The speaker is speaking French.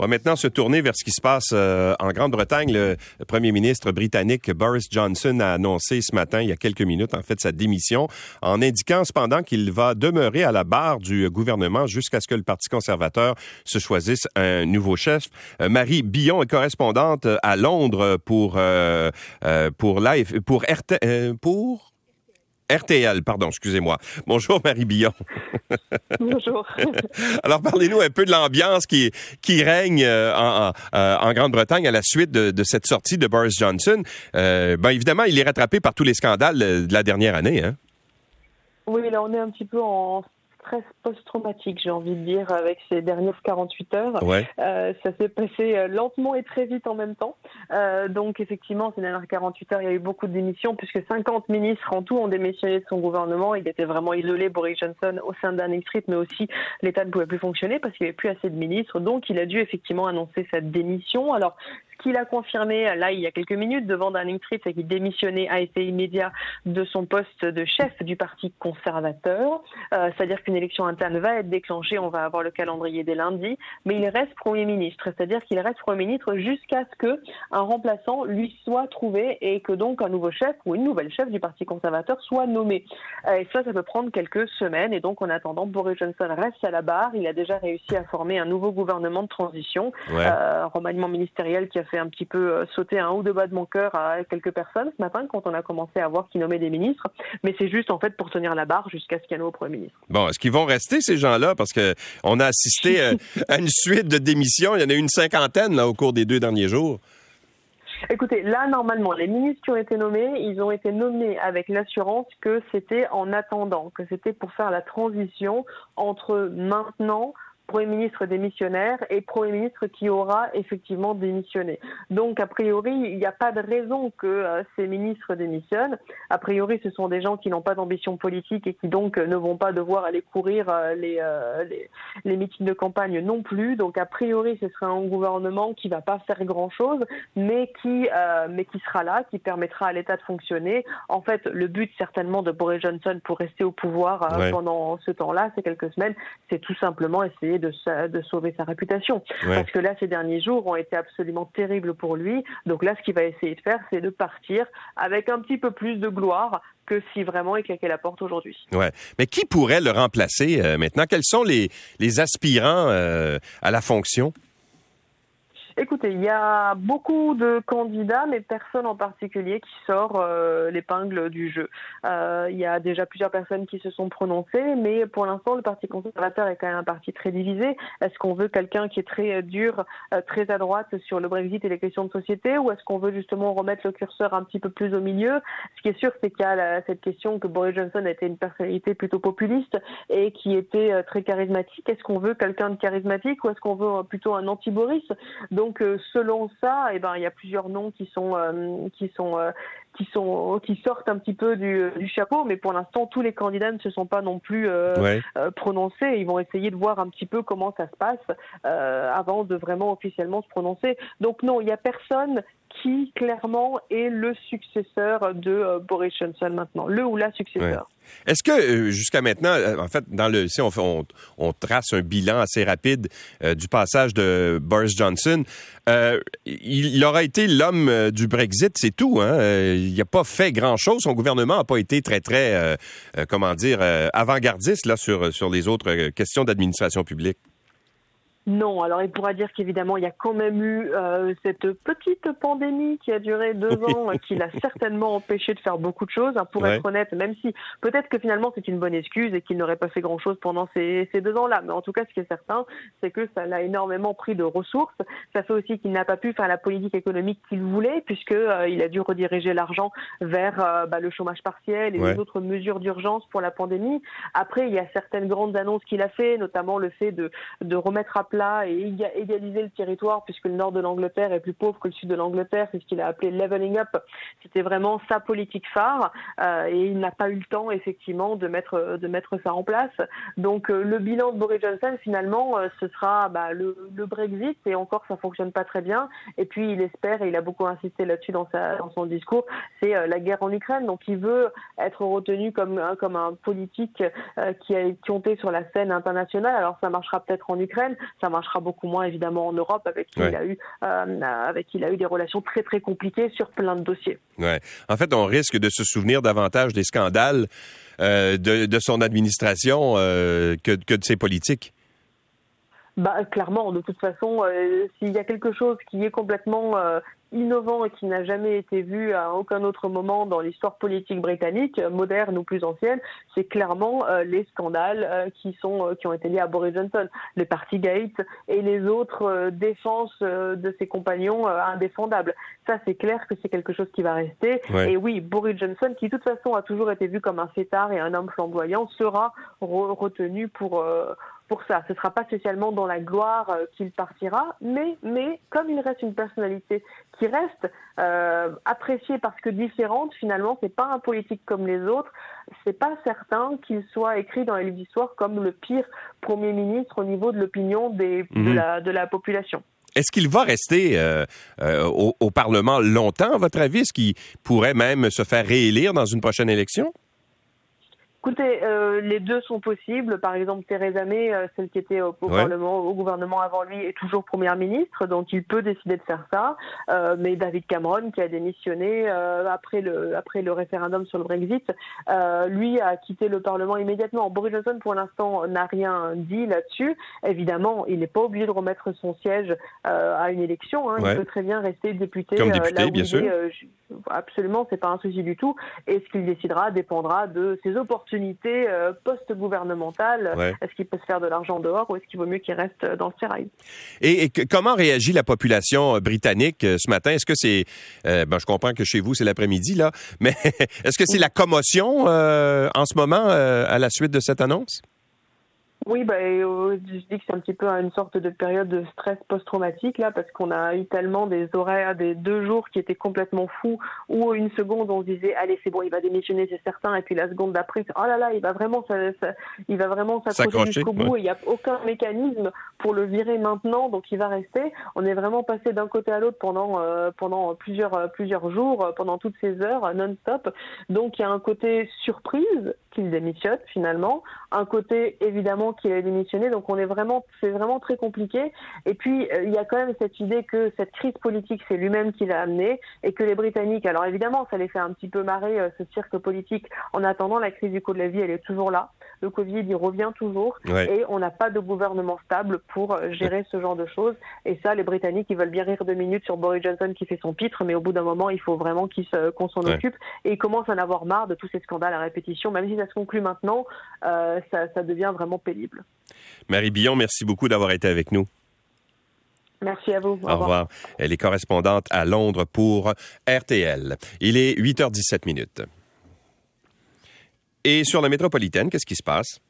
On va maintenant se tourner vers ce qui se passe euh, en Grande-Bretagne. Le premier ministre britannique Boris Johnson a annoncé ce matin, il y a quelques minutes, en fait, sa démission, en indiquant cependant qu'il va demeurer à la barre du gouvernement jusqu'à ce que le Parti conservateur se choisisse un nouveau chef. Euh, Marie Billon est correspondante à Londres pour euh, pour live pour RT, pour RTL, pardon, excusez-moi. Bonjour Marie Billon. Bonjour. Alors parlez-nous un peu de l'ambiance qui, qui règne euh, en, euh, en, Grande-Bretagne à la suite de, de, cette sortie de Boris Johnson. Euh, ben évidemment, il est rattrapé par tous les scandales de la dernière année. Hein? Oui, là on est un petit peu en stress post-traumatique, j'ai envie de dire, avec ces dernières 48 heures. Euh, ça s'est passé euh, lentement et très vite en même temps. Euh, donc effectivement, ces dernières 48 heures, il y a eu beaucoup de démissions, puisque 50 ministres en tout ont démissionné de son gouvernement. Il était vraiment isolé, Boris Johnson, au sein d'un Street, mais aussi l'État ne pouvait plus fonctionner parce qu'il n'y avait plus assez de ministres. Donc il a dû effectivement annoncer sa démission. Alors qu'il a confirmé là il y a quelques minutes devant Downing Street, c'est qu'il démissionnait à effet immédiat de son poste de chef du Parti conservateur. Euh, c'est-à-dire qu'une élection interne va être déclenchée, on va avoir le calendrier dès lundi, mais il reste Premier ministre, c'est-à-dire qu'il reste Premier ministre jusqu'à ce que un remplaçant lui soit trouvé et que donc un nouveau chef ou une nouvelle chef du Parti conservateur soit nommé. Et ça, ça peut prendre quelques semaines. Et donc, en attendant, Boris Johnson reste à la barre. Il a déjà réussi à former un nouveau gouvernement de transition, euh, remaniement ministériel qui a fait un petit peu euh, sauter un haut de bas de mon cœur à quelques personnes ce matin quand on a commencé à voir qui nommait des ministres. Mais c'est juste en fait pour tenir la barre jusqu'à ce qu'il y ait un Premier ministre. Bon, est-ce qu'ils vont rester ces gens-là? Parce que on a assisté euh, à une suite de démissions. Il y en a eu une cinquantaine là, au cours des deux derniers jours. Écoutez, là, normalement, les ministres qui ont été nommés, ils ont été nommés avec l'assurance que c'était en attendant, que c'était pour faire la transition entre maintenant Premier ministre démissionnaire et Premier ministre qui aura effectivement démissionné. Donc, a priori, il n'y a pas de raison que euh, ces ministres démissionnent. A priori, ce sont des gens qui n'ont pas d'ambition politique et qui donc ne vont pas devoir aller courir euh, les, euh, les, les, meetings de campagne non plus. Donc, a priori, ce sera un gouvernement qui va pas faire grand-chose, mais qui, mais qui sera là, qui permettra à l'État de fonctionner. En fait, le but certainement de Boris Johnson pour rester au pouvoir pendant ce temps-là, ces quelques semaines, c'est tout simplement essayer de, de sauver sa réputation. Parce que là, ces derniers jours ont été absolument terribles pour lui. Donc là, ce qu'il va essayer de faire, c'est de partir avec un petit peu plus de gloire que si vraiment il claquait la porte aujourd'hui. Ouais. Mais qui pourrait le remplacer euh, maintenant? Quels sont les, les aspirants euh, à la fonction? Écoutez, il y a beaucoup de candidats, mais personne en particulier qui sort euh, l'épingle du jeu. Euh, il y a déjà plusieurs personnes qui se sont prononcées, mais pour l'instant, le Parti conservateur est quand même un parti très divisé. Est-ce qu'on veut quelqu'un qui est très dur, euh, très à droite sur le Brexit et les questions de société, ou est-ce qu'on veut justement remettre le curseur un petit peu plus au milieu? Ce qui est sûr, c'est qu'il y a cette question que Boris Johnson était une personnalité plutôt populiste et qui était très charismatique. Est-ce qu'on veut quelqu'un de charismatique ou est-ce qu'on veut plutôt un anti-Boris? Donc donc euh, selon ça, eh ben il y a plusieurs noms qui sont euh, qui sont euh, qui sont qui sortent un petit peu du, du chapeau, mais pour l'instant tous les candidats ne se sont pas non plus prononcés. Ils vont essayer de voir un petit peu comment ça se passe avant de vraiment officiellement se prononcer. Donc non, il n'y a personne qui clairement est le successeur de Boris Johnson maintenant, le ou la successeur. Est-ce que euh, jusqu'à maintenant, euh, en fait, dans le, si on, on, trace un bilan assez rapide euh, du passage de Boris Johnson, il, aura été l'homme du Brexit, c'est tout. Hein? il n'a pas fait grand-chose. Son gouvernement n'a pas été très, très, comment dire, avant-gardiste là sur sur les autres questions d'administration publique. Non, alors il pourra dire qu'évidemment il y a quand même eu euh, cette petite pandémie qui a duré deux ans, qui l'a certainement empêché de faire beaucoup de choses. Hein, pour être honnête, même si peut-être que finalement c'est une bonne excuse et qu'il n'aurait pas fait grand-chose pendant ces, ces deux ans-là, mais en tout cas ce qui est certain, c'est que ça l'a énormément pris de ressources. Ça fait aussi qu'il n'a pas pu faire la politique économique qu'il voulait, puisque euh, il a dû rediriger l'argent vers euh, bah, le chômage partiel et les autres mesures d'urgence pour la pandémie. Après, il y a certaines grandes annonces qu'il a fait, notamment le fait de, de remettre à plat et égaliser le territoire puisque le nord de l'Angleterre est plus pauvre que le sud de l'Angleterre, c'est ce qu'il a appelé leveling up. C'était vraiment sa politique phare euh, et il n'a pas eu le temps effectivement de mettre de mettre ça en place. Donc euh, le bilan de Boris Johnson finalement euh, ce sera bah, le, le, Brexit et encore ça fonctionne pas très bien. Et puis il espère et il a beaucoup insisté là-dessus dans son discours, c'est la guerre en Ukraine. Donc il veut être retenu comme comme un politique qui a compté sur la scène internationale. Alors ça marchera peut-être en Ukraine, ça marchera beaucoup moins évidemment en Europe, avec qui il a eu, avec qui il a eu des relations très très compliquées sur plein de dossiers. Ouais. En fait, on risque de se souvenir davantage des scandales de, de, son administration que, que de ses politiques. Bah, clairement, de toute façon, euh, s'il y a quelque chose qui est complètement euh, innovant et qui n'a jamais été vu à aucun autre moment dans l'histoire politique britannique, moderne ou plus ancienne, c'est clairement euh, les scandales qui sont qui ont été liés à Boris Johnson, le Partygate et les autres défenses de ses compagnons indéfendables. Ça, c'est clair que c'est quelque chose qui va rester. Et oui, Boris Johnson, qui de toute façon a toujours été vu comme un fêtard et un homme flamboyant, sera retenu pour pour ça. Ce ne sera pas spécialement dans la gloire euh, qu'il partira, mais, mais comme il reste une personnalité qui reste euh, appréciée parce que différente, finalement, c'est pas un politique comme les autres. C'est pas certain qu'il soit écrit dans les livres d'histoire comme le pire premier ministre au niveau de l'opinion des de, mhm. la, de la population. Est-ce qu'il va rester euh, au, au, Parlement longtemps, à votre avis? Est-ce qu'il pourrait même se faire réélire dans une prochaine élection? Écoutez, euh, les deux sont possibles. Par exemple, Theresa May, euh, celle qui était au, Parlement, au gouvernement avant lui, est toujours première ministre, donc il peut décider de faire ça. Euh, mais David Cameron, qui a démissionné après le après le référendum sur le Brexit, lui a quitté le Parlement immédiatement. Boris Johnson, pour l'instant, n'a rien dit là-dessus. Évidemment, il n'est pas obligé de remettre son siège à une élection. Hein. Il peut très bien rester député. Comme député, bien sûr. absolument, c'est pas un souci du tout. Et ce qu'il décidera dépendra de ses opportunités euh, post-gouvernementale. Est-ce qu'il peut se faire de l'argent dehors ou est-ce qu'il vaut mieux qu'il reste dans le sérail? Et, comment réagit la population euh, britannique euh, ce matin? Est-ce que c'est, ben, je comprends que chez vous c'est l'après-midi là, mais est-ce que c'est la commotion en ce moment à la suite de cette annonce? Oui, bah, euh, je dis que c'est un petit peu une sorte de période de stress post-traumatique là, parce qu'on a eu tellement des horaires, des deux jours qui étaient complètement fous, où une seconde on se disait allez c'est bon, il va démissionner, c'est certain, et puis la seconde d'après, oh là là, il va vraiment, ça, il va vraiment s'accrocher jusqu'au bout, et il n'y a aucun mécanisme pour le virer maintenant, donc il va rester. On est vraiment passé d'un côté à l'autre pendant euh, pendant plusieurs plusieurs jours, pendant toutes ces heures non-stop. Donc il y a un côté surprise qu'il démissionne finalement, un côté évidemment qu'il a démissionné. Donc on est vraiment, c'est vraiment très compliqué. Et puis euh, il y a quand même cette idée que cette crise politique, c'est lui-même qui l'a amenée et que les Britanniques, alors évidemment, ça les fait un petit peu marrer euh, ce cirque politique. En attendant, la crise du coût de la vie, elle est toujours là. Le Covid, il revient toujours et on n'a pas de gouvernement stable pour euh, gérer ce genre de choses. Et ça, les Britanniques, ils veulent bien rire deux minutes sur Boris Johnson qui fait son pitre, mais au bout d'un moment, il faut vraiment qu'on s'en occupe. Et ils commencent à en avoir marre de tous ces scandales à répétition. Même si ça se conclut maintenant, ça, ça devient vraiment pénible. Marie Billon, merci beaucoup d'avoir été avec nous. Merci à vous. Au, revoir. Elle est correspondante à Londres pour RTL. Il est 8h17 minutes. Et sur la métropolitaine, qu'est-ce qui se passe?